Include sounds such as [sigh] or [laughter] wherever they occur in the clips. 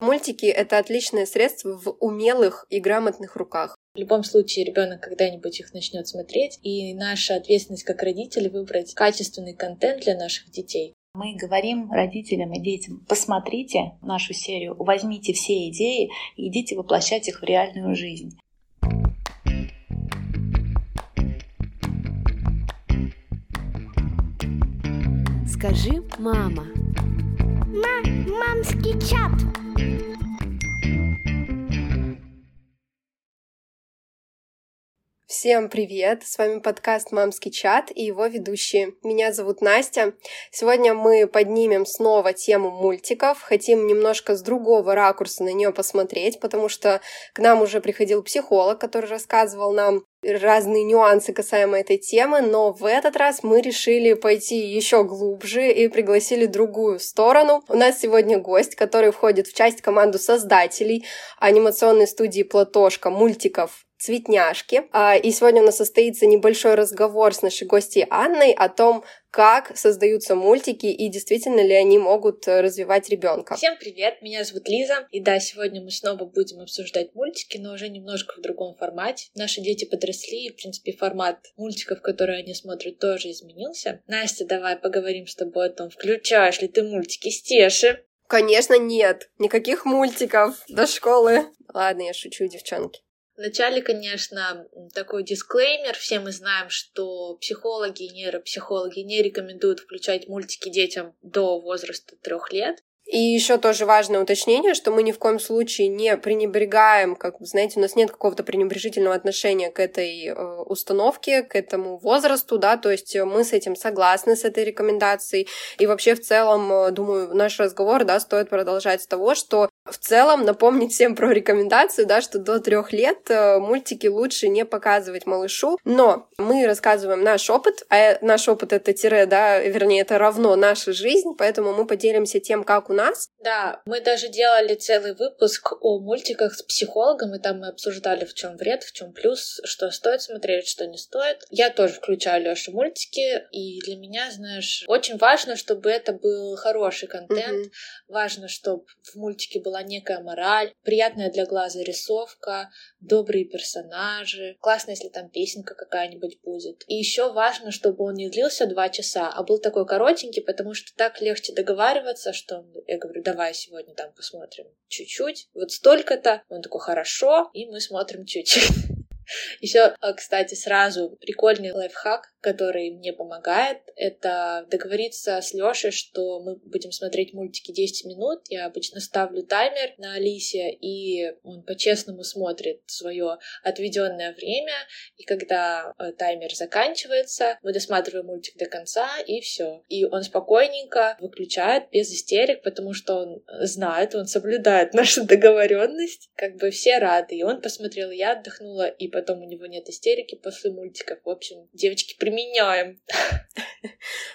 Мультики — это отличное средство в умелых и грамотных руках. В любом случае ребенок когда-нибудь их начнет смотреть, и наша ответственность как родители выбрать качественный контент для наших детей. Мы говорим родителям и детям, посмотрите нашу серию, возьмите все идеи и идите воплощать их в реальную жизнь. Скажи, мама. Ма мамский чат. Всем привет! С вами подкаст «Мамский чат» и его ведущие. Меня зовут Настя. Сегодня мы поднимем снова тему мультиков. Хотим немножко с другого ракурса на нее посмотреть, потому что к нам уже приходил психолог, который рассказывал нам разные нюансы касаемо этой темы, но в этот раз мы решили пойти еще глубже и пригласили другую сторону. У нас сегодня гость, который входит в часть команду создателей анимационной студии «Платошка» мультиков цветняшки. А, и сегодня у нас состоится небольшой разговор с нашей гостьей Анной о том, как создаются мультики и действительно ли они могут э, развивать ребенка. Всем привет, меня зовут Лиза. И да, сегодня мы снова будем обсуждать мультики, но уже немножко в другом формате. Наши дети подросли, и, в принципе, формат мультиков, которые они смотрят, тоже изменился. Настя, давай поговорим с тобой о том, включаешь ли ты мультики Стеши. Конечно, нет. Никаких мультиков до школы. Ладно, я шучу, девчонки. Вначале, конечно, такой дисклеймер. Все мы знаем, что психологи и нейропсихологи не рекомендуют включать мультики детям до возраста трех лет. И еще тоже важное уточнение, что мы ни в коем случае не пренебрегаем, как знаете, у нас нет какого-то пренебрежительного отношения к этой э, установке, к этому возрасту, да, то есть мы с этим согласны, с этой рекомендацией. И вообще в целом, э, думаю, наш разговор, да, стоит продолжать с того, что в целом напомнить всем про рекомендацию, да, что до трех лет э, мультики лучше не показывать малышу, но мы рассказываем наш опыт, а наш опыт это тире, да, вернее, это равно наша жизнь, поэтому мы поделимся тем, как у нас. Да, мы даже делали целый выпуск о мультиках с психологом, и там мы обсуждали, в чем вред, в чем плюс, что стоит смотреть, что не стоит. Я тоже включаю Лёше мультики, и для меня, знаешь, очень важно, чтобы это был хороший контент, mm-hmm. важно, чтобы в мультике была некая мораль, приятная для глаза рисовка, добрые персонажи, классно, если там песенка какая-нибудь будет. И еще важно, чтобы он не длился два часа, а был такой коротенький, потому что так легче договариваться, что я говорю, давай сегодня там посмотрим чуть-чуть, вот столько-то. Он такой, хорошо, и мы смотрим чуть-чуть. [laughs] [laughs] Еще, а, кстати, сразу прикольный лайфхак, который мне помогает, это договориться с Лешей, что мы будем смотреть мультики 10 минут. Я обычно ставлю таймер на Алисе, и он по-честному смотрит свое отведенное время. И когда э, таймер заканчивается, мы досматриваем мультик до конца, и все. И он спокойненько выключает без истерик, потому что он знает, он соблюдает [laughs] нашу договоренность. Как бы все рады. И он посмотрел, я отдохнула, и потом у него нет истерики после мультиков. В общем, девочки, применяем.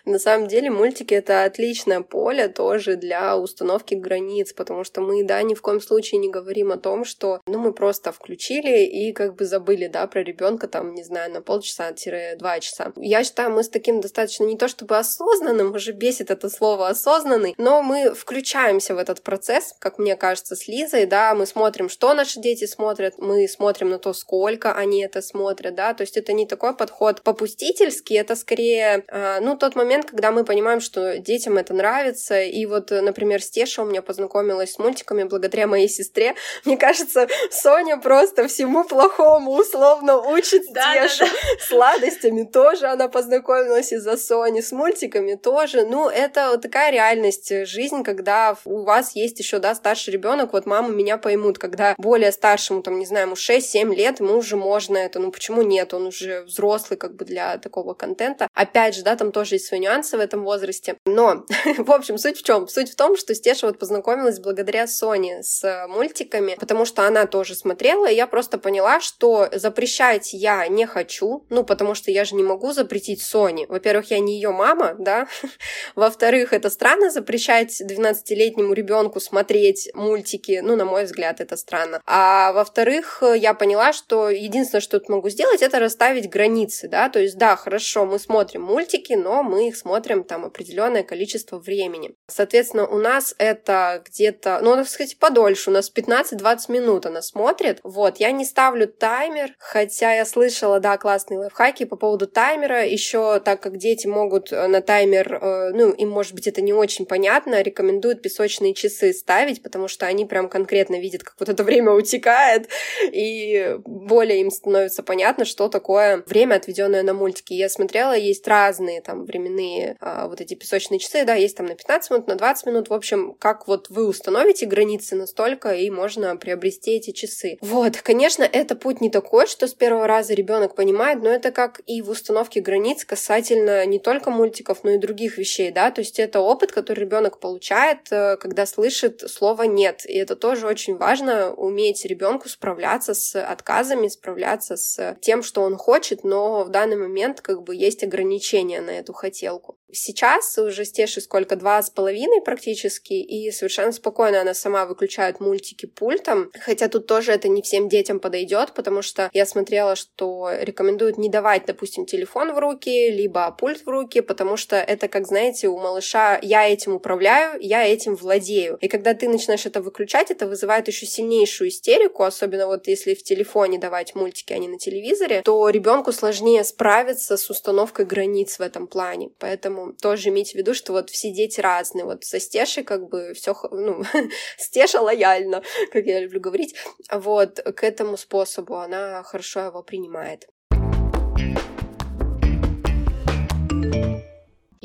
На самом деле мультики — это отличное поле тоже для установки границ, потому что мы, да, ни в коем случае не говорим о том, что, ну, мы просто включили и как бы забыли, да, про ребенка там, не знаю, на полчаса-два часа. Я считаю, мы с таким достаточно не то чтобы осознанным, уже бесит это слово осознанный, но мы включаемся в этот процесс, как мне кажется, с Лизой, да, мы смотрим, что наши дети смотрят, мы смотрим на то, сколько они это смотрят, да, то есть это не такой подход попустительский, это скорее, э, ну, тот момент, когда мы понимаем, что детям это нравится, и вот, например, Стеша у меня познакомилась с мультиками благодаря моей сестре, [laughs] мне кажется, Соня просто всему плохому условно учит Стешу, сладостями тоже она познакомилась из-за Сони, с мультиками тоже, ну, это вот такая реальность, жизнь, когда у вас есть еще, да, старший ребенок, вот мамы меня поймут, когда более старшему, там, не знаю, ему 6-7 лет, ему уже можно это, ну почему нет, он уже взрослый как бы для такого контента. Опять же, да, там тоже есть свои нюансы в этом возрасте. Но, [laughs] в общем, суть в чем? Суть в том, что Стеша вот познакомилась благодаря Соне с мультиками, потому что она тоже смотрела, и я просто поняла, что запрещать я не хочу, ну, потому что я же не могу запретить Соне. Во-первых, я не ее мама, да. [laughs] Во-вторых, это странно запрещать 12-летнему ребенку смотреть мультики, ну, на мой взгляд, это странно. А во-вторых, я поняла, что единственное, что тут могу сделать, это расставить границы, да, то есть, да, хорошо, мы смотрим мультики, но мы их смотрим там определенное количество времени. Соответственно, у нас это где-то, ну, так сказать, подольше, у нас 15-20 минут она смотрит. Вот, я не ставлю таймер, хотя я слышала, да, классные лайфхаки по поводу таймера. Еще так как дети могут э, на таймер, э, ну, им, может быть, это не очень понятно, рекомендуют песочные часы ставить, потому что они прям конкретно видят, как вот это время утекает, и более им становится понятно, что такое время, отведенное на мультики. Я смотрела, есть разные там временные а, вот эти песочные часы, да, есть там на 15 минут, на 20 минут, в общем, как вот вы установите границы настолько, и можно приобрести эти часы. Вот, конечно, это путь не такой, что с первого раза ребенок понимает, но это как и в установке границ касательно не только мультиков, но и других вещей, да, то есть это опыт, который ребенок получает, э, когда слышит слово «нет», и это тоже очень важно, уметь ребенку справляться с отказами, справляться с тем, что он хочет, но в данный момент как бы есть ограничения на эту хотелку. Сейчас уже Стеши сколько, два с половиной практически, и совершенно спокойно она сама выключает мультики пультом, хотя тут тоже это не всем детям подойдет, потому что я смотрела, что рекомендуют не давать, допустим, телефон в руки, либо пульт в руки, потому что это, как знаете, у малыша я этим управляю, я этим владею. И когда ты начинаешь это выключать, это вызывает еще сильнейшую истерику, особенно вот если в телефоне давать мультики, а не на телевизоре, то ребенку сложнее справиться с установкой границ в этом плане. Поэтому тоже имейте в виду, что вот все дети разные. Вот со Стешей как бы все, ну, [laughs] Стеша лояльна, как я люблю говорить. Вот к этому способу она хорошо его принимает.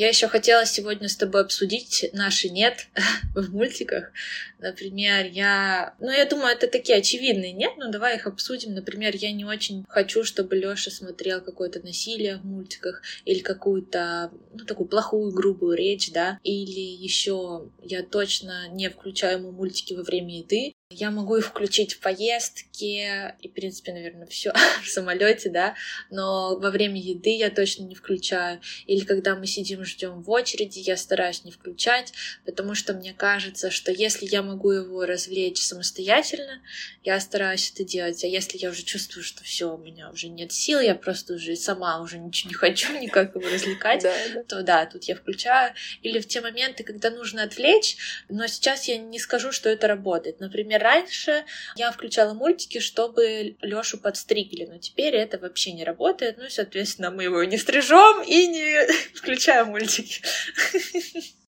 Я еще хотела сегодня с тобой обсудить наши нет [laughs] в мультиках. Например, я... Ну, я думаю, это такие очевидные нет, но давай их обсудим. Например, я не очень хочу, чтобы Лёша смотрел какое-то насилие в мультиках или какую-то, ну, такую плохую, грубую речь, да. Или еще я точно не включаю ему мультики во время еды, я могу их включить в поездке и, в принципе, наверное, все [laughs] в самолете, да, но во время еды я точно не включаю. Или когда мы сидим, ждем в очереди, я стараюсь не включать, потому что мне кажется, что если я могу его развлечь самостоятельно, я стараюсь это делать. А если я уже чувствую, что все, у меня уже нет сил, я просто уже сама уже ничего не хочу [laughs] никак его развлекать, то да, тут я включаю. Или в те моменты, когда нужно отвлечь, но сейчас я не скажу, что это работает. Например, раньше я включала мультики, чтобы Лёшу подстригли, но теперь это вообще не работает, ну и, соответственно, мы его не стрижем и не [laughs] включаем мультики.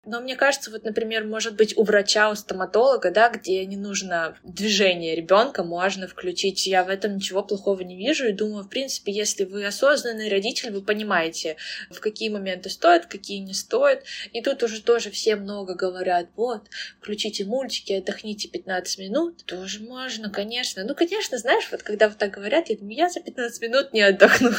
Но мне кажется, вот, например, может быть, у врача, у стоматолога, да, где не нужно движение ребенка, можно включить. Я в этом ничего плохого не вижу и думаю, в принципе, если вы осознанный родитель, вы понимаете, в какие моменты стоит, какие не стоит. И тут уже тоже все много говорят, вот, включите мультики, отдохните 15 минут. Тоже можно, конечно. Ну, конечно, знаешь, вот когда вот так говорят, я думаю, я за 15 минут не отдохну.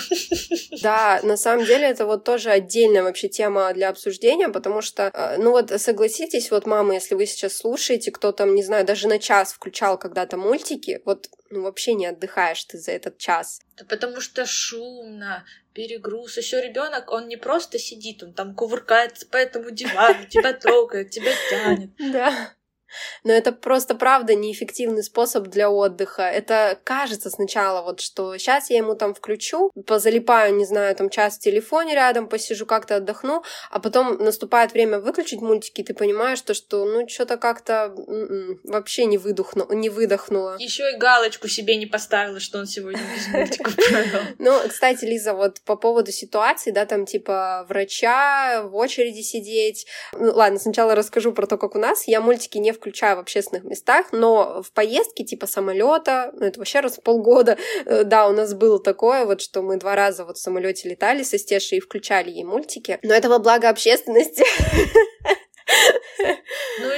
Да, на самом деле это вот тоже отдельная вообще тема для обсуждения, потому что э, ну вот согласитесь, вот мама, если вы сейчас слушаете, кто там, не знаю, даже на час включал когда-то мультики, вот ну вообще не отдыхаешь ты за этот час. Да потому что шумно, перегруз. Еще ребенок, он не просто сидит, он там кувыркается по этому дивану, тебя [laughs] трогает, тебя тянет. Да. Но это просто, правда, неэффективный способ для отдыха. Это кажется сначала, вот что сейчас я ему там включу, позалипаю, не знаю, там час в телефоне рядом, посижу, как-то отдохну, а потом наступает время выключить мультики, и ты понимаешь, то, что ну что-то как-то м-м, вообще не, выдохну, не выдохнуло. Еще и галочку себе не поставила, что он сегодня без мультиков [laughs] провел. Ну, кстати, Лиза, вот по поводу ситуации, да, там типа врача, в очереди сидеть. Ну, ладно, сначала расскажу про то, как у нас. Я мультики не включаю в общественных местах, но в поездке типа самолета, ну это вообще раз в полгода, э, да, у нас было такое вот, что мы два раза вот в самолете летали со Стешей и включали ей мультики, но это во благо общественности. [laughs]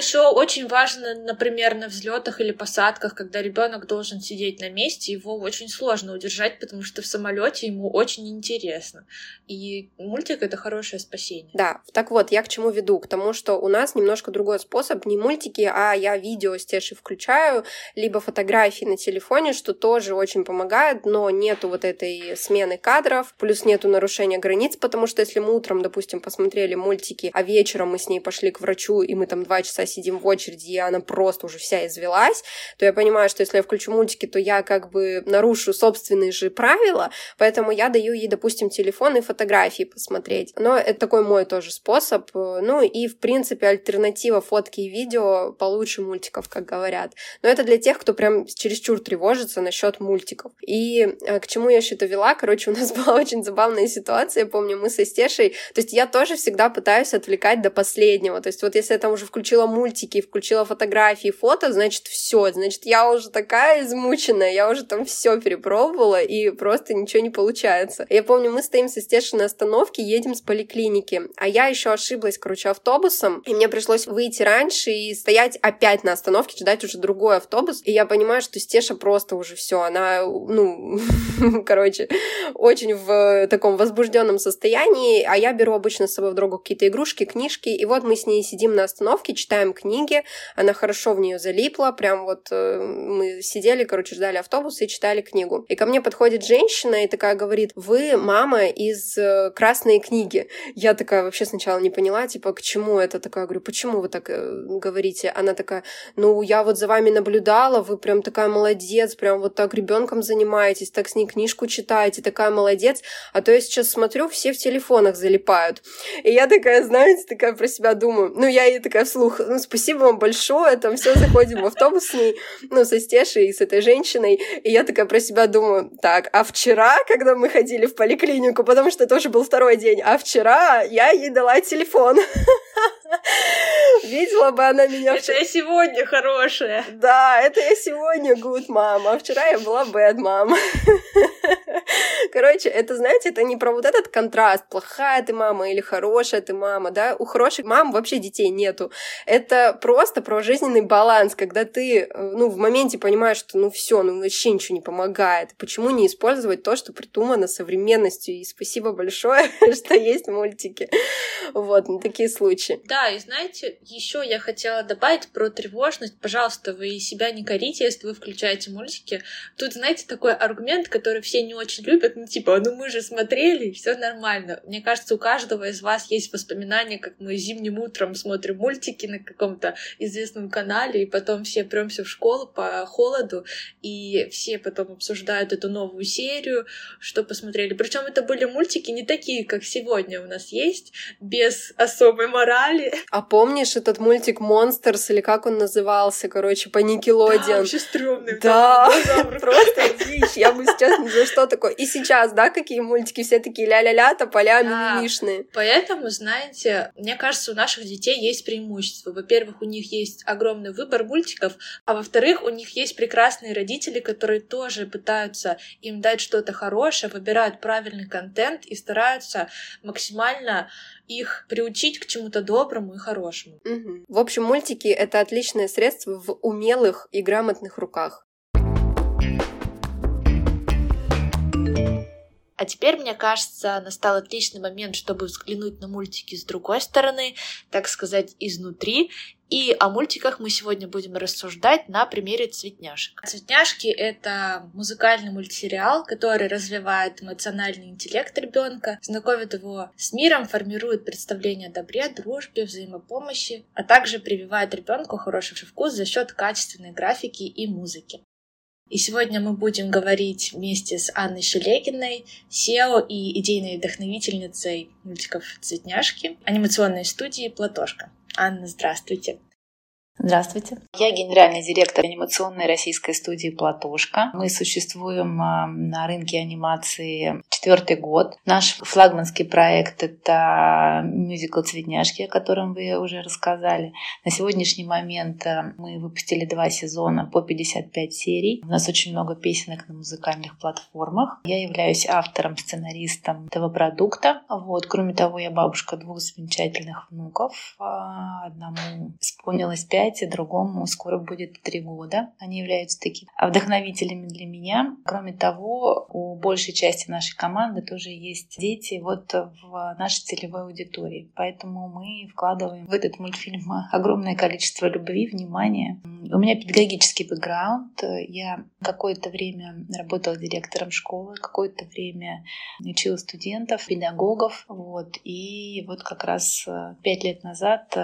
Еще очень важно, например, на взлетах или посадках, когда ребенок должен сидеть на месте, его очень сложно удержать, потому что в самолете ему очень интересно. И мультик это хорошее спасение. Да, так вот, я к чему веду? К тому, что у нас немножко другой способ, не мультики, а я видео с Тешей включаю, либо фотографии на телефоне, что тоже очень помогает, но нету вот этой смены кадров, плюс нету нарушения границ, потому что если мы утром, допустим, посмотрели мультики, а вечером мы с ней пошли к врачу, и мы там два часа сидим в очереди, и она просто уже вся извелась, то я понимаю, что если я включу мультики, то я как бы нарушу собственные же правила, поэтому я даю ей, допустим, телефон и фотографии посмотреть. Но это такой мой тоже способ. Ну и, в принципе, альтернатива фотки и видео получше мультиков, как говорят. Но это для тех, кто прям чересчур тревожится насчет мультиков. И э, к чему я еще это вела? Короче, у нас [laughs] была очень забавная ситуация. Помню, мы со Стешей... То есть я тоже всегда пытаюсь отвлекать до последнего. То есть вот если я там уже включила мультики, включила фотографии, фото, значит, все. Значит, я уже такая измученная, я уже там все перепробовала, и просто ничего не получается. Я помню, мы стоим со Стешей на остановке, едем с поликлиники, а я еще ошиблась, короче, автобусом, и мне пришлось выйти раньше и стоять опять на остановке, ждать уже другой автобус. И я понимаю, что Стеша просто уже все, она, ну, [laughs] короче, очень в таком возбужденном состоянии, а я беру обычно с собой в дорогу какие-то игрушки, книжки, и вот мы с ней сидим на остановке, читаем книги, она хорошо в нее залипла, прям вот э, мы сидели, короче, ждали автобуса и читали книгу. И ко мне подходит женщина и такая говорит, вы мама из э, красной книги. Я такая вообще сначала не поняла, типа, к чему это? Такая, говорю, почему вы так э, говорите? Она такая, ну, я вот за вами наблюдала, вы прям такая молодец, прям вот так ребенком занимаетесь, так с ней книжку читаете, такая молодец. А то я сейчас смотрю, все в телефонах залипают. И я такая, знаете, такая про себя думаю. Ну, я ей такая вслух, ну, спасибо вам большое, там все, заходим в автобус с ней, ну, со Стешей и с этой женщиной. И я такая про себя думаю, так, а вчера, когда мы ходили в поликлинику, потому что это уже был второй день, а вчера я ей дала телефон. [laughs] Видела бы она меня... Это я сегодня хорошая. Да, это я сегодня good мама, а вчера я была bad мама. [laughs] Короче, это, знаете, это не про вот этот контраст, плохая ты мама или хорошая ты мама, да, у хороших мам вообще детей нету. Это просто про жизненный баланс, когда ты, э, ну, в моменте понимаешь, что, ну, все, ну, вообще ничего не помогает. Почему не использовать то, что придумано современностью? И спасибо большое, [laughs] что есть мультики. Вот, на такие случаи. Да, и знаете, еще я хотела добавить про тревожность. Пожалуйста, вы себя не корите, если вы включаете мультики. Тут, знаете, такой аргумент, который все не очень любят, ну типа, ну мы же смотрели, все нормально. Мне кажется, у каждого из вас есть воспоминания, как мы зимним утром смотрим мультики на каком-то известном канале, и потом все премся в школу по холоду, и все потом обсуждают эту новую серию, что посмотрели. Причем это были мультики не такие, как сегодня у нас есть, без особой морали. А помнишь этот мультик Monsters, или как он назывался, короче, по Никелодиан? Да, вообще стрёмный. Да, [laughs] просто дичь. Я бы сейчас ни за что такое. И сейчас, да, какие мультики все такие ля-ля-ля, тополя, Да. мимимишные. Поэтому, знаете, мне кажется, у наших детей есть преимущество. Во-первых, у них есть огромный выбор мультиков, а во-вторых, у них есть прекрасные родители, которые тоже пытаются им дать что-то хорошее, выбирают правильный контент и стараются максимально их приучить к чему-то доброму и хорошему. Мгм. В общем, мультики — это отличное средство в умелых и грамотных руках. А теперь, мне кажется, настал отличный момент, чтобы взглянуть на мультики с другой стороны, так сказать, изнутри. И о мультиках мы сегодня будем рассуждать на примере «Цветняшек». «Цветняшки» — это музыкальный мультсериал, который развивает эмоциональный интеллект ребенка, знакомит его с миром, формирует представление о добре, дружбе, взаимопомощи, а также прививает ребенку хороший вкус за счет качественной графики и музыки. И сегодня мы будем говорить вместе с Анной Шелегиной, SEO и идейной вдохновительницей мультиков «Цветняшки» анимационной студии «Платошка». Анна, здравствуйте. Здравствуйте. Я генеральный директор анимационной российской студии «Платошка». Мы существуем э, на рынке анимации четвертый год. Наш флагманский проект — это мюзикл «Цветняшки», о котором вы уже рассказали. На сегодняшний момент э, мы выпустили два сезона по 55 серий. У нас очень много песенок на музыкальных платформах. Я являюсь автором, сценаристом этого продукта. Вот. Кроме того, я бабушка двух замечательных внуков. Э, одному исполнилось пять представляете, другому скоро будет три года. Они являются такими вдохновителями для меня. Кроме того, у большей части нашей команды тоже есть дети вот в нашей целевой аудитории. Поэтому мы вкладываем в этот мультфильм огромное количество любви, внимания. У меня педагогический бэкграунд. Я какое-то время работала директором школы, какое-то время учила студентов, педагогов. Вот. И вот как раз пять лет назад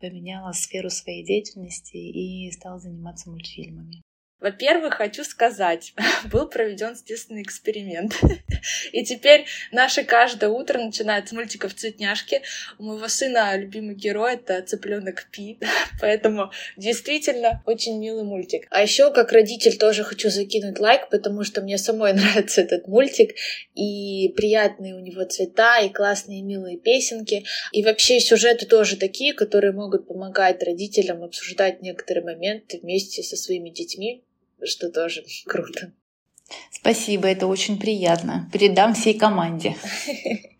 поменяла сферу своей деятельности и стала заниматься мультфильмами. Во-первых, хочу сказать, [laughs] был проведен естественный эксперимент. [laughs] И теперь наше каждое утро начинает с мультиков «Цветняшки». У моего сына любимый герой — это цыпленок Пи. [laughs] Поэтому действительно очень милый мультик. А еще как родитель тоже хочу закинуть лайк, потому что мне самой нравится этот мультик. И приятные у него цвета, и классные милые песенки. И вообще сюжеты тоже такие, которые могут помогать родителям обсуждать некоторые моменты вместе со своими детьми что тоже [laughs] круто. Спасибо, это очень приятно. Передам всей команде. [laughs]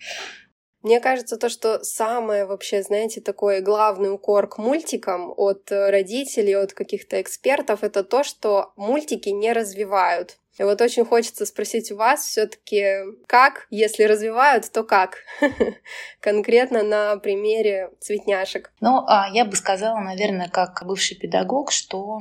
Мне кажется, то, что самое вообще, знаете, такой главный укор к мультикам от родителей, от каких-то экспертов, это то, что мультики не развивают. И вот очень хочется спросить у вас все-таки, как, если развивают, то как? [laughs] Конкретно на примере цветняшек. Ну, а я бы сказала, наверное, как бывший педагог, что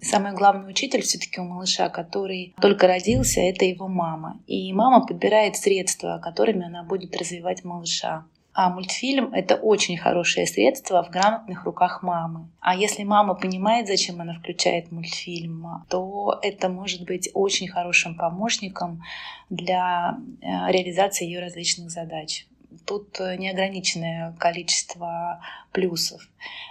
самый главный учитель все-таки у малыша, который только родился, это его мама. И мама подбирает средства, которыми она будет развивать малыша. А мультфильм — это очень хорошее средство в грамотных руках мамы. А если мама понимает, зачем она включает мультфильм, то это может быть очень хорошим помощником для э, реализации ее различных задач тут э, неограниченное количество плюсов.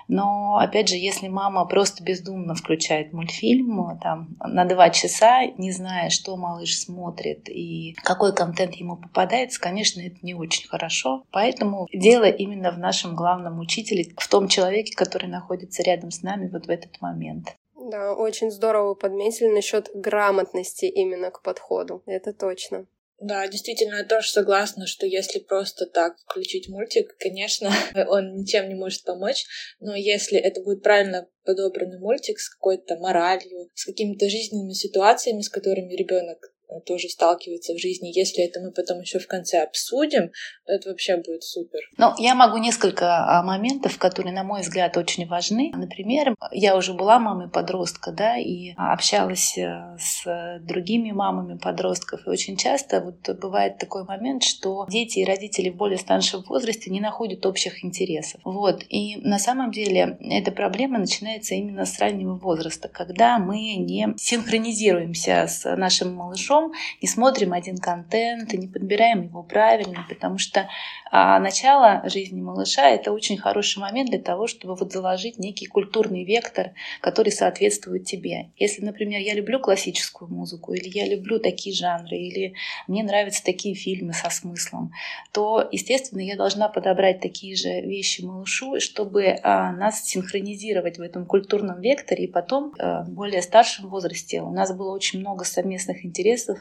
Но, опять же, если мама просто бездумно включает мультфильм э, там, на два часа, не зная, что малыш смотрит и какой контент ему попадается, конечно, это не очень хорошо. Поэтому дело именно в нашем главном учителе, в том человеке, который находится рядом с нами вот в этот момент. Да, очень здорово подметили насчет грамотности именно к подходу. Это точно. Да, действительно, я тоже согласна, что если просто так включить мультик, конечно, [laughs] он ничем не может помочь, но если это будет правильно подобранный мультик с какой-то моралью, с какими-то жизненными ситуациями, с которыми ребенок тоже сталкивается в жизни. Если это мы потом еще в конце обсудим, это вообще будет супер. Ну, я могу несколько а, моментов, которые, на мой взгляд, очень важны. Например, я уже была мамой подростка, да, и общалась э, с другими мамами подростков. И очень часто вот бывает такой момент, что дети и родители в более старшем возрасте не находят общих интересов. Вот. И на самом деле эта проблема начинается именно с раннего возраста, когда мы не синхронизируемся с нашим малышом, живем, не смотрим один контент, и не подбираем его правильно, потому что а, начало жизни малыша — это очень хороший момент для того, чтобы вот заложить некий культурный вектор, который соответствует тебе. Если, например, я люблю классическую музыку, или я люблю такие жанры, или мне нравятся такие фильмы со смыслом, то, естественно, я должна подобрать такие же вещи малышу, чтобы а, нас синхронизировать в этом культурном векторе, и потом а, более старшем возрасте у нас было очень много совместных интересов, интересов,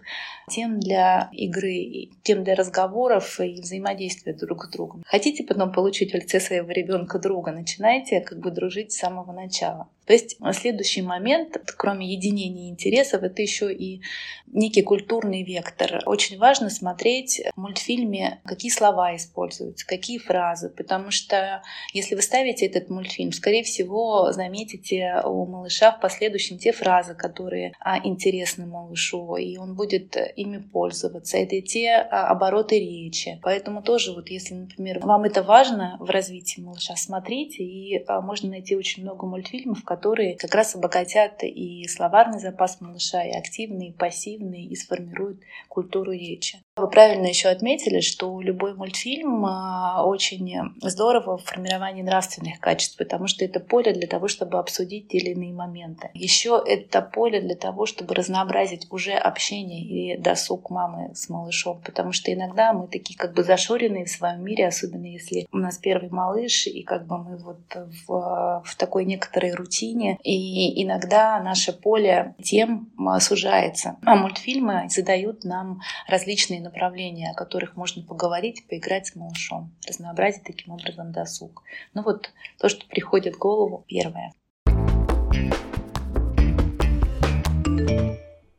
тем для игры, тем для разговоров и взаимодействия друг с другом. Хотите потом получить в лице своего ребенка друга, начинайте как бы дружить с самого начала. То есть следующий момент, кроме единения интересов, это еще и некий культурный вектор. Очень важно смотреть в мультфильме, какие слова используются, какие фразы, потому что если вы ставите этот мультфильм, скорее всего, заметите у малыша в последующем те фразы, которые а, интересны малышу, и он будет ими пользоваться. Это те а, обороты речи. Поэтому тоже вот если, например, вам это важно в развитии малыша, смотрите, и а, можно найти очень много мультфильмов, которые как раз обогатят и словарный запас малыша, и активный, и пассивный, и сформируют культуру речи. Вы правильно еще отметили, что любой мультфильм а, очень здорово в формировании нравственных качеств, потому что это поле для того, чтобы обсудить те или иные моменты. Еще это поле для того, чтобы разнообразить уже общение и досуг мамы с малышом, потому что иногда мы такие как бы зашоренные в своем мире, особенно если у нас первый малыш, и как бы мы вот в, в такой некоторой рутине, и иногда наше поле тем сужается. А мультфильмы задают нам различные направления, о которых можно поговорить, поиграть с малышом, разнообразить таким образом досуг. Ну вот то, что приходит в голову, первое.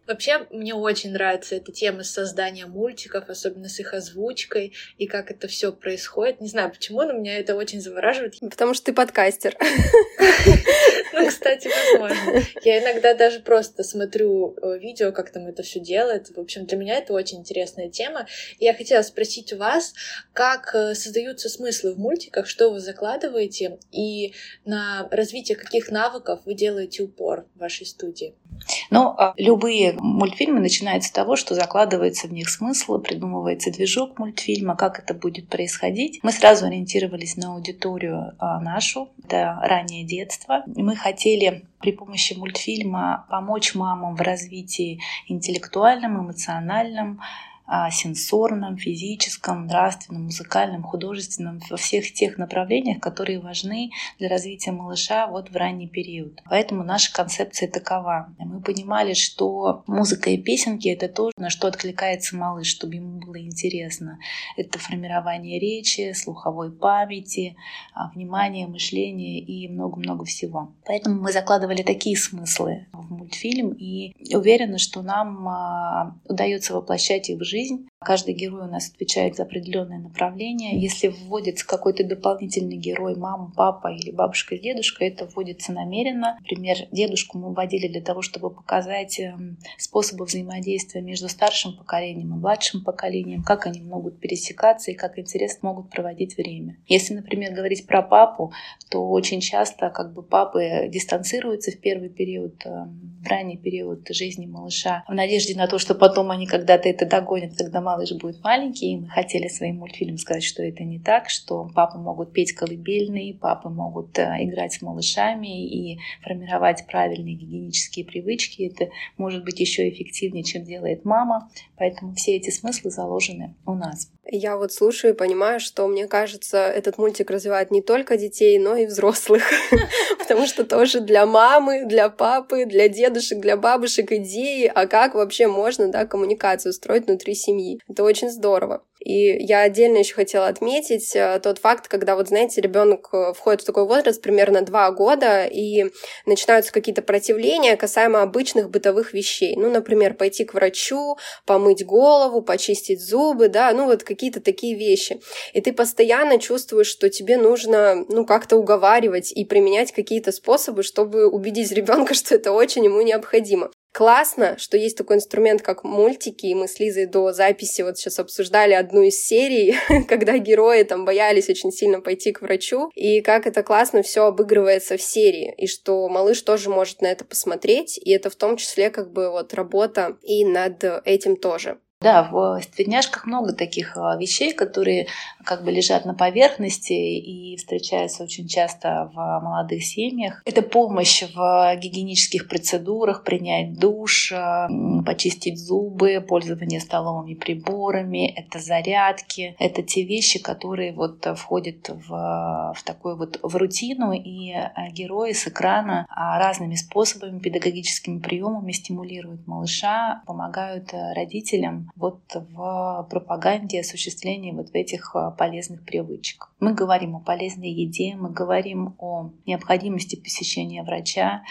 Вообще, мне очень нравится эта тема создания мультиков, особенно с их озвучкой, и как это все происходит. Не знаю почему, но меня это очень завораживает. Потому что ты подкастер. Ну, кстати, возможно. Я иногда даже просто смотрю э, видео, как там это все делает. В общем, для меня это очень интересная тема. И я хотела спросить у вас, как э, создаются смыслы в мультиках, что вы закладываете, и на развитие каких навыков вы делаете упор в вашей студии? Ну, а любые мультфильмы начинаются с того, что закладывается в них смысл, придумывается движок мультфильма, как это будет происходить. Мы сразу ориентировались на аудиторию а, нашу, это раннее детство. Мы хотели при помощи мультфильма помочь мамам в развитии интеллектуальном, эмоциональном, сенсорном, физическом, нравственном, музыкальном, художественном, во всех тех направлениях, которые важны для развития малыша вот в ранний период. Поэтому наша концепция такова. Мы понимали, что музыка и песенки — это то, на что откликается малыш, чтобы ему было интересно. Это формирование речи, слуховой памяти, а, внимания, мышления и много-много всего. Поэтому мы закладывали такие смыслы в мультфильм и уверены, что нам а, удается воплощать их в жизнь жизнь. Каждый герой у нас отвечает за определенное направление. Если вводится какой-то дополнительный герой, мама, папа или бабушка с дедушкой, это вводится намеренно. Например, дедушку мы вводили для того, чтобы показать эм, способы взаимодействия между старшим поколением и младшим поколением, как они могут пересекаться и как интересно могут проводить время. Если, например, говорить про папу, то очень часто как бы папы дистанцируются в первый период, эм, в ранний период жизни малыша, в надежде на то, что потом они когда-то это догонят, когда малыш будет маленький, и мы хотели своим мультфильмом сказать, что это не так, что папы могут петь колыбельные, папы могут э, играть с малышами и формировать правильные гигиенические привычки. Это может быть еще эффективнее, чем делает мама. Поэтому все эти смыслы заложены у нас. Я вот слушаю и понимаю, что, мне кажется, этот мультик развивает не только детей, но и взрослых. [laughs] Потому что тоже для мамы, для папы, для дедушек, для бабушек идеи, а как вообще можно да, коммуникацию строить внутри семьи. Это очень здорово. И я отдельно еще хотела отметить э, тот факт, когда, вот знаете, ребенок э, входит в такой возраст, примерно два года, и начинаются какие-то противления касаемо обычных бытовых вещей. Ну, например, пойти к врачу, помыть голову, почистить зубы, да, ну вот какие-то такие вещи. И ты постоянно чувствуешь, что тебе нужно, ну, как-то уговаривать и применять какие-то способы, чтобы убедить ребенка, [laughs] что это очень ему необходимо. Классно, что есть такой инструмент, как мультики, и мы с Лизой до записи вот сейчас обсуждали одну из серий, [laughs] когда герои там боялись очень сильно пойти к врачу, и как это классно все обыгрывается в серии, и что малыш тоже может на это посмотреть, и это в том числе как бы вот работа и над этим тоже. Да, в стредняшках много таких а, вещей, которые как бы лежат на поверхности и встречаются очень часто в молодых семьях. Это помощь в гигиенических процедурах, принять душ, а, почистить зубы, пользование столовыми приборами, это зарядки, это те вещи, которые вот входят в, в такую вот в рутину, и а, герои с экрана разными способами, педагогическими приемами стимулируют малыша, помогают родителям вот в пропаганде осуществления вот этих а, полезных привычек. Мы говорим о полезной еде, мы говорим о необходимости посещения врача.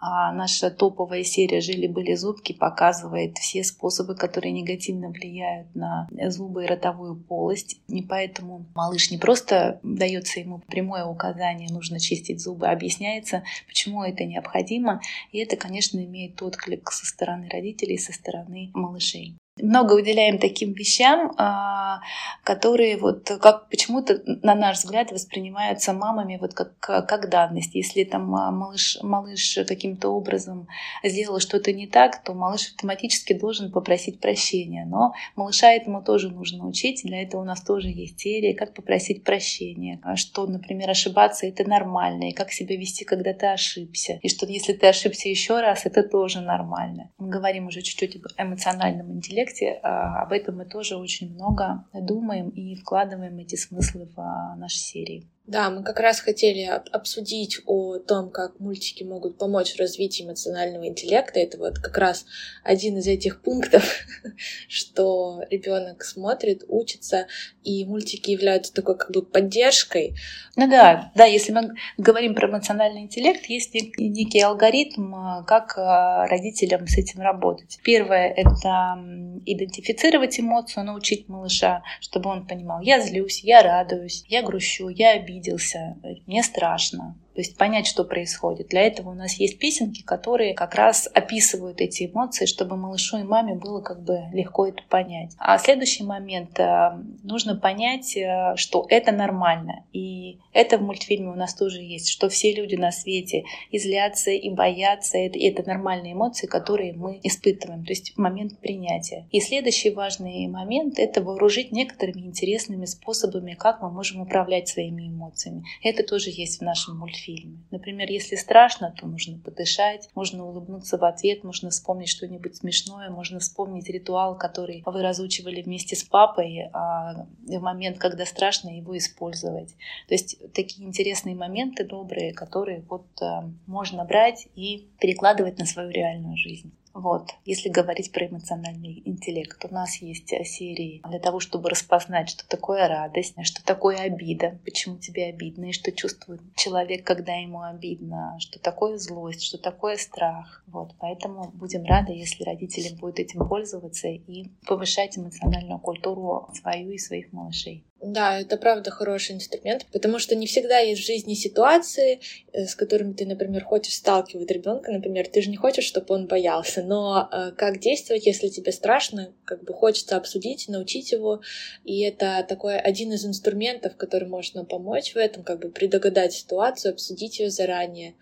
А наша топовая серия «Жили-были зубки» показывает все способы, которые негативно влияют на зубы и ротовую полость. И поэтому малыш не просто дается ему прямое указание, нужно чистить зубы, а объясняется, почему это необходимо. И это, конечно, имеет отклик со стороны родителей, со стороны малышей много уделяем таким вещам, а, которые вот как почему-то на наш взгляд воспринимаются мамами вот как, как данность. Если там а, малыш, малыш каким-то образом сделал что-то не так, то малыш автоматически должен попросить прощения. Но малыша этому тоже нужно учить. Для этого у нас тоже есть серия, как попросить прощения. А что, например, ошибаться это нормально, и как себя вести, когда ты ошибся. И что если ты ошибся еще раз, это тоже нормально. Мы говорим уже чуть-чуть об эмоциональном интеллекте, проекте а, об этом мы тоже очень много думаем и вкладываем эти смыслы в а, наши серии. Да, мы как раз хотели обсудить о том, как мультики могут помочь в развитии эмоционального интеллекта. Это вот как раз один из этих пунктов, [laughs] что ребенок смотрит, учится, и мультики являются такой как бы поддержкой. Ну да, да, если мы говорим про эмоциональный интеллект, есть некий алгоритм, как а, родителям с этим работать. Первое — это идентифицировать эмоцию, научить малыша, чтобы он понимал, я злюсь, я радуюсь, я грущу, я обиделся, мне страшно. То есть понять, что происходит. Для этого у нас есть песенки, которые как раз описывают эти эмоции, чтобы малышу и маме было как бы легко это понять. А следующий момент. Э, нужно понять, э, что это нормально. И это в мультфильме у нас тоже есть, что все люди на свете и злятся, и боятся. И это нормальные эмоции, которые мы испытываем. То есть момент принятия. И следующий важный момент — это вооружить некоторыми интересными способами, как мы можем управлять своими эмоциями. Это тоже есть в нашем мультфильме фильме. Например, если страшно, то нужно подышать, можно улыбнуться в ответ, можно вспомнить что-нибудь смешное, можно вспомнить ритуал, который вы разучивали вместе с папой, а в момент, когда страшно, его использовать. То есть такие интересные моменты добрые, которые вот а, можно брать и перекладывать на свою реальную жизнь. Вот. Если говорить про эмоциональный интеллект, у нас есть э, серии для того, чтобы распознать, что такое радость, что такое обида, почему тебе обидно, и что чувствует человек, когда ему обидно, что такое злость, что такое страх. Вот. Поэтому будем рады, если родители будут этим пользоваться и повышать эмоциональную культуру свою и своих малышей. Да, это правда хороший инструмент, потому что не всегда есть в жизни ситуации, э, с которыми ты, например, хочешь сталкивать ребенка, например, ты же не хочешь, чтобы он боялся, но э, как действовать, если тебе страшно, как бы хочется обсудить, научить его, и это такой один из инструментов, который можно помочь в этом, как бы предугадать ситуацию, обсудить ее заранее.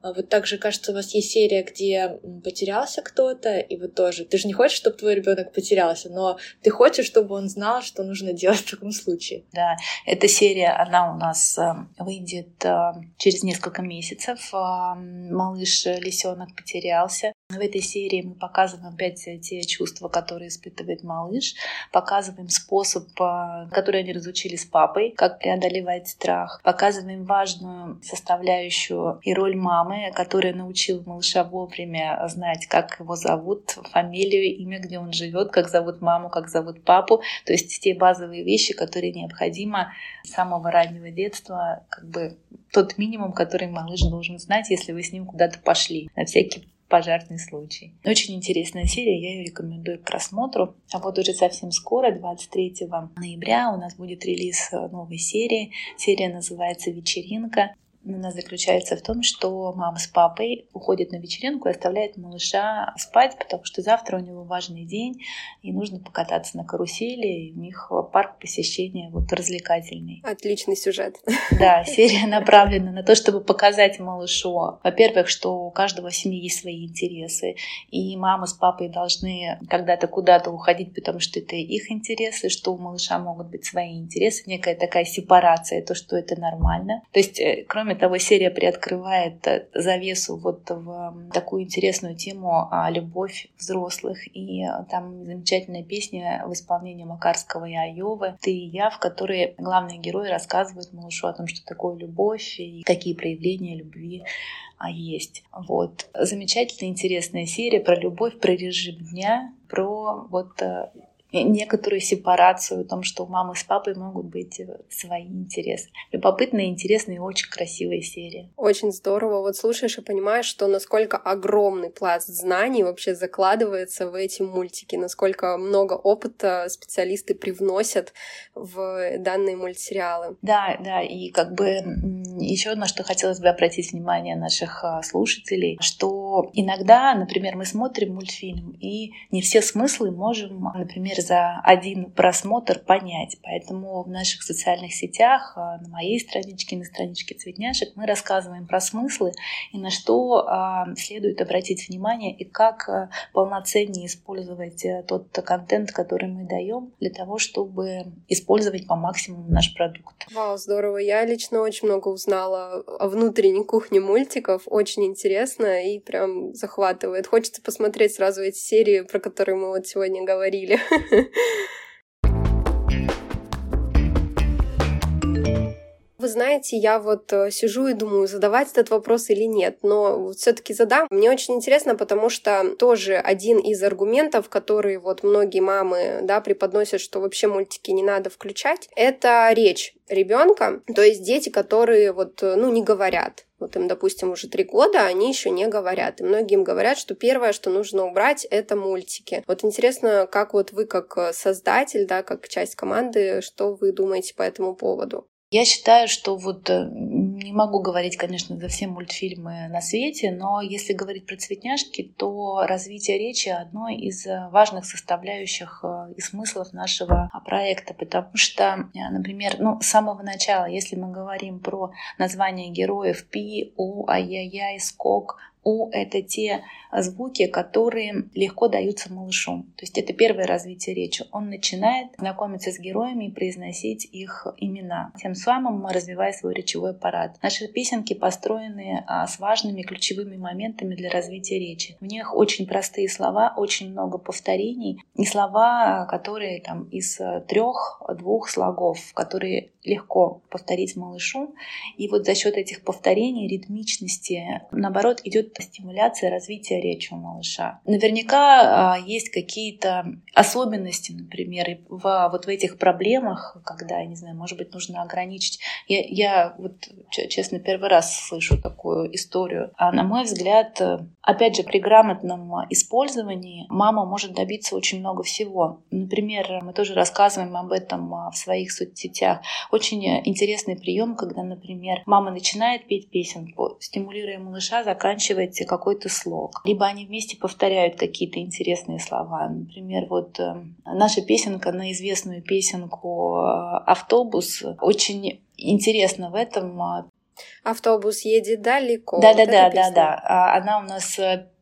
А вот также, кажется, у вас есть серия, где потерялся кто-то, и вот тоже. Ты же не хочешь, чтобы твой ребенок потерялся, но ты хочешь, чтобы он знал, что нужно делать в таком случае. Да, эта серия, она у нас э, выйдет э, через несколько месяцев. Э, малыш лисенок потерялся. В этой серии мы показываем опять те чувства, которые испытывает малыш, показываем способ, который они разучили с папой, как преодолевать страх, показываем важную составляющую и роль мамы, которая научила малыша вовремя знать, как его зовут, фамилию, имя, где он живет, как зовут маму, как зовут папу. То есть те базовые вещи, которые необходимо с самого раннего детства, как бы тот минимум, который малыш должен знать, если вы с ним куда-то пошли, на всякий пожарный случай. Очень интересная серия, я ее рекомендую к просмотру. А вот уже совсем скоро, 23 ноября, у нас будет релиз новой серии. Серия называется «Вечеринка» она заключается в том, что мама с папой уходит на вечеринку и оставляет малыша спать, потому что завтра у него важный день, и нужно покататься на карусели, и у них парк посещения вот развлекательный. Отличный сюжет. Да, [laughs] серия направлена на то, чтобы показать малышу, во-первых, что у каждого семьи есть свои интересы, и мама с папой должны когда-то куда-то уходить, потому что это их интересы, что у малыша могут быть свои интересы, некая такая сепарация, то, что это нормально. То есть, э, кроме того, серия приоткрывает э, завесу вот в такую интересную тему о любовь взрослых. И э, там замечательная песня в исполнении Макарского и Айовы «Ты и я», в которой главные герои рассказывают малышу о том, что такое любовь и какие проявления любви а есть. Вот. Замечательная, интересная серия про любовь, про режим дня, про вот э, некоторую сепарацию, о том, что у мамы с папой могут быть э, свои интересы. Любопытная, интересная и очень красивая серия. Очень здорово. Вот слушаешь и понимаешь, что насколько огромный пласт знаний вообще закладывается в эти мультики, насколько много опыта специалисты привносят в данные мультсериалы. Да, да, и как бы еще на что хотелось бы обратить внимание наших а, слушателей, что иногда, например, мы смотрим мультфильм, и не все смыслы можем, например, за один просмотр понять. Поэтому в наших социальных сетях, а, на моей страничке, на страничке Цветняшек, мы рассказываем про смыслы и на что а, следует обратить внимание и как а, полноценнее использовать э, тот контент, который мы даем для того, чтобы использовать по максимуму наш продукт. Вау, здорово. Я лично очень много узнала о внутренней кухне мультиков. Очень интересно и прям захватывает. Хочется посмотреть сразу эти серии, про которые мы вот сегодня говорили. [laughs] Вы знаете, я вот э, сижу и думаю, задавать этот вопрос или нет, но все-таки задам. Мне очень интересно, потому что тоже один из аргументов, которые вот многие мамы, да, преподносят, что вообще мультики не надо включать, это речь ребенка, то есть дети, которые вот, э, ну, не говорят. Вот им, допустим, уже три года, они еще не говорят. И многим говорят, что первое, что нужно убрать, это мультики. Вот интересно, как вот вы как э, создатель, да, как часть команды, что вы думаете по этому поводу? Я считаю, что вот э, не могу говорить, конечно, за все мультфильмы на свете, но если говорить про цветняшки, то развитие речи одно из э, важных составляющих э, и смыслов нашего проекта, потому что, например, ну, с самого начала, если мы говорим про название героев Пи, У, Ай-яй-яй, Скок, у — это те звуки, которые легко даются малышу. То есть это первое развитие речи. Он начинает знакомиться с героями и произносить их имена, тем самым развивая свой речевой аппарат. Наши песенки построены а, с важными ключевыми моментами для развития речи. В них очень простые слова, очень много повторений и слова, которые там из трех-двух слогов, которые легко повторить малышу. И вот за счет этих повторений, ритмичности, наоборот, идет стимуляция развития речи у малыша. Наверняка а, есть какие-то особенности, например, в, вот в этих проблемах, когда, я не знаю, может быть, нужно ограничить. Я, я вот, честно, первый раз слышу такую историю. А на мой взгляд, опять же, при грамотном использовании мама может добиться очень много всего. Например, мы тоже рассказываем об этом в своих соцсетях. Очень интересный прием, когда, например, мама начинает петь песенку, стимулируя малыша, заканчивает выбрать какой-то слог. Либо они вместе повторяют какие-то интересные слова. Например, вот э, наша песенка на известную песенку э, «Автобус» очень интересно в этом. Э, Автобус едет далеко. Да, да, да, да, да. Она у нас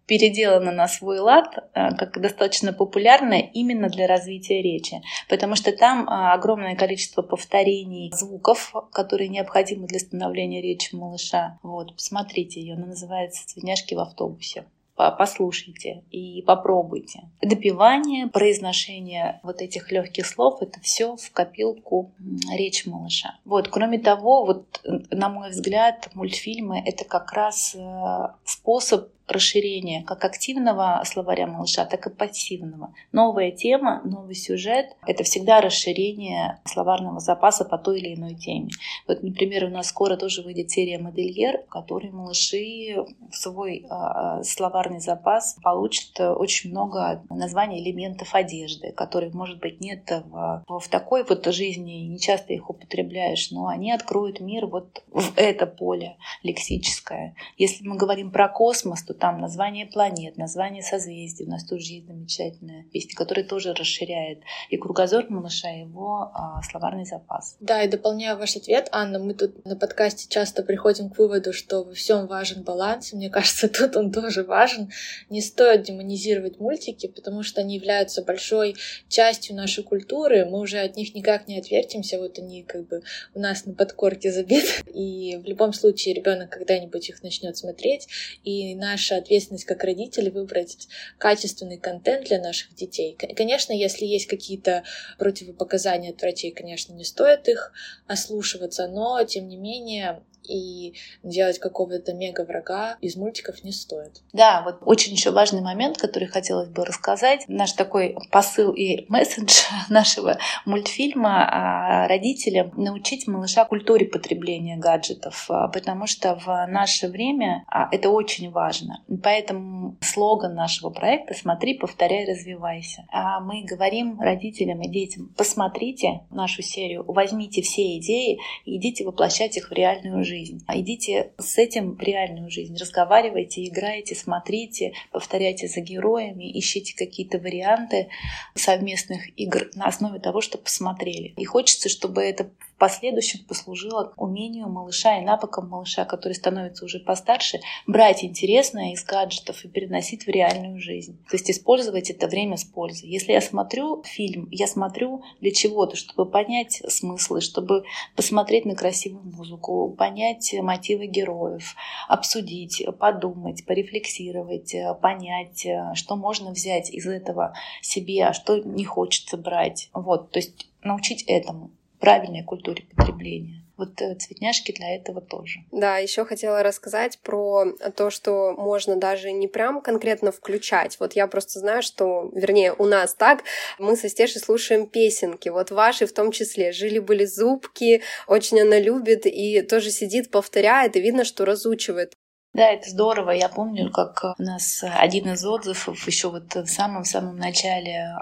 переделана на свой лад, как достаточно популярная именно для развития речи, потому что там огромное количество повторений звуков, которые необходимы для становления речи малыша. Вот, посмотрите ее, она называется «Свиняшки в автобусе» послушайте и попробуйте. Допивание, произношение вот этих легких слов, это все в копилку речь малыша. Вот, кроме того, вот, на мой взгляд, мультфильмы это как раз э, способ расширение как активного словаря малыша, так и пассивного. Новая тема, новый сюжет — это всегда расширение словарного запаса по той или иной теме. Вот, например, у нас скоро тоже выйдет серия «Модельер», в которой малыши в свой э, словарный запас получат очень много названий элементов одежды, которых, может быть, нет в, в такой вот жизни, не часто их употребляешь, но они откроют мир вот в это поле лексическое. Если мы говорим про космос, то там название планет, название созвездий. У нас тоже есть замечательная песня, которая тоже расширяет и кругозор малыша, и его а, словарный запас. Да, и дополняю ваш ответ, Анна, мы тут на подкасте часто приходим к выводу, что во всем важен баланс. Мне кажется, [laughs] тут он тоже важен. Не стоит демонизировать мультики, потому что они являются большой частью нашей культуры. Мы уже от них никак не отвертимся. Вот они как бы у нас на подкорке забиты. [laughs] И в любом случае ребенок когда-нибудь их начнет смотреть. И наша ответственность как родители выбрать качественный контент для наших детей. Конечно, если есть какие-то противопоказания от врачей, конечно, не стоит их ослушиваться, но тем не менее и делать какого-то мега-врага из мультиков не стоит. Да, вот очень еще важный момент, который хотелось бы рассказать. Наш такой посыл и месседж [laughs] нашего мультфильма а, родителям научить малыша культуре потребления гаджетов, а, потому что в наше время а, это очень важно. Поэтому слоган нашего проекта «Смотри, повторяй, развивайся». Мы говорим родителям и детям, посмотрите нашу серию, возьмите все идеи и идите воплощать их в реальную жизнь жизнь. А идите с этим в реальную жизнь. Разговаривайте, играйте, смотрите, повторяйте за героями, ищите какие-то варианты совместных игр на основе того, что посмотрели. И хочется, чтобы это в последующем послужило умению малыша и навыкам малыша, который становится уже постарше, брать интересное из гаджетов и переносить в реальную жизнь. То есть использовать это время с пользой. Если я смотрю фильм, я смотрю для чего-то, чтобы понять смыслы, чтобы посмотреть на красивую музыку, понять мотивы героев, обсудить, подумать, порефлексировать, понять, что можно взять из этого себе, а что не хочется брать. Вот, то есть научить этому правильной культуре потребления. Вот э, цветняшки для этого тоже. Да, еще хотела рассказать про то, что можно даже не прям конкретно включать. Вот я просто знаю, что, вернее, у нас так, мы со Стешей слушаем песенки, вот ваши в том числе. Жили-были зубки, очень она любит и тоже сидит, повторяет, и видно, что разучивает. Да, это здорово. Я помню, как у нас один из отзывов еще вот в самом-самом начале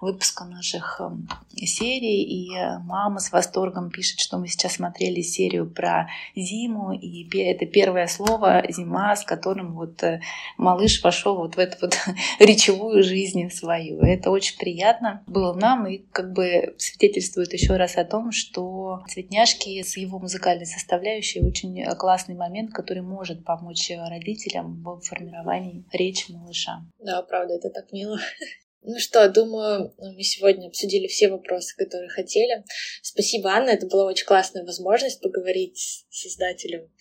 выпуска наших серий, и мама с восторгом пишет, что мы сейчас смотрели серию про зиму, и это первое слово «зима», с которым вот э, малыш пошел вот в эту вот [laughs] речевую жизнь свою. Это очень приятно было нам, и как бы свидетельствует еще раз о том, что «Цветняшки» с его музыкальной составляющей очень классный момент, который может помочь помочь родителям в формировании речи малыша. Да, правда, это так мило. [laughs] Ну что, думаю, мы сегодня обсудили все вопросы, которые хотели. Спасибо, Анна. Это была очень классная возможность поговорить с создателем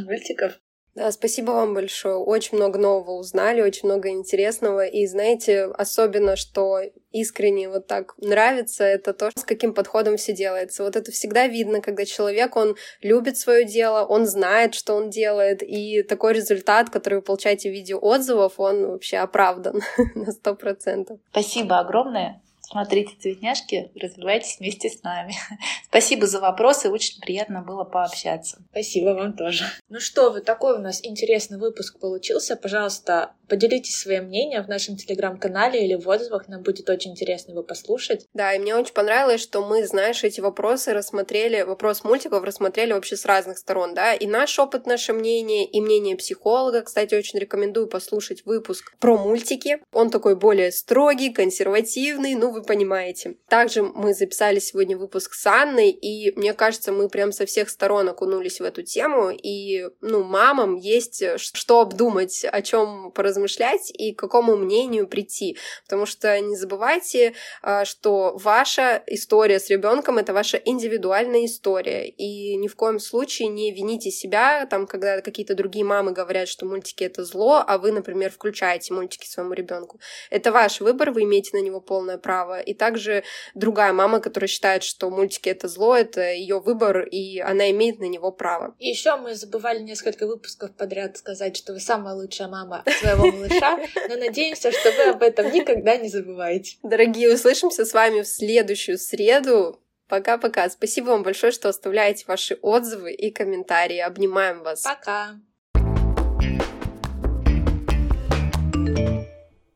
мультиков. Да, спасибо вам большое. Очень много нового узнали, очень много интересного. И знаете, особенно, что искренне вот так нравится, это то, с каким подходом все делается. Вот это всегда видно, когда человек, он любит свое дело, он знает, что он делает, и такой результат, который вы получаете в виде отзывов, он вообще оправдан [laughs] на сто процентов. Спасибо огромное смотрите цветняшки, развивайтесь вместе с нами. [laughs] Спасибо за вопросы, очень приятно было пообщаться. Спасибо вам тоже. Ну что вы, такой у нас интересный выпуск получился. Пожалуйста, поделитесь своим мнением в нашем телеграм-канале или в отзывах. Нам будет очень интересно его послушать. Да, и мне очень понравилось, что мы, знаешь, эти вопросы рассмотрели, вопрос мультиков рассмотрели вообще с разных сторон, да, и наш опыт, наше мнение, и мнение психолога. Кстати, очень рекомендую послушать выпуск про мультики. Он такой более строгий, консервативный, ну, вы понимаете. Также мы записали сегодня выпуск с Анной, и мне кажется, мы прям со всех сторон окунулись в эту тему, и, ну, мамам есть что обдумать, о чем поразмышлять и к какому мнению прийти. Потому что не забывайте, а, что ваша история с ребенком это ваша индивидуальная история, и ни в коем случае не вините себя, там, когда какие-то другие мамы говорят, что мультики это зло, а вы, например, включаете мультики своему ребенку. Это ваш выбор, вы имеете на него полное право. И также другая мама, которая считает, что мультики это зло, это ее выбор, и она имеет на него право. И еще мы забывали несколько выпусков подряд сказать, что вы самая лучшая мама своего малыша, но надеемся, что вы об этом никогда не забываете. Дорогие, услышимся с вами в следующую среду. Пока-пока. Спасибо вам большое, что оставляете ваши отзывы и комментарии. Обнимаем вас. Пока.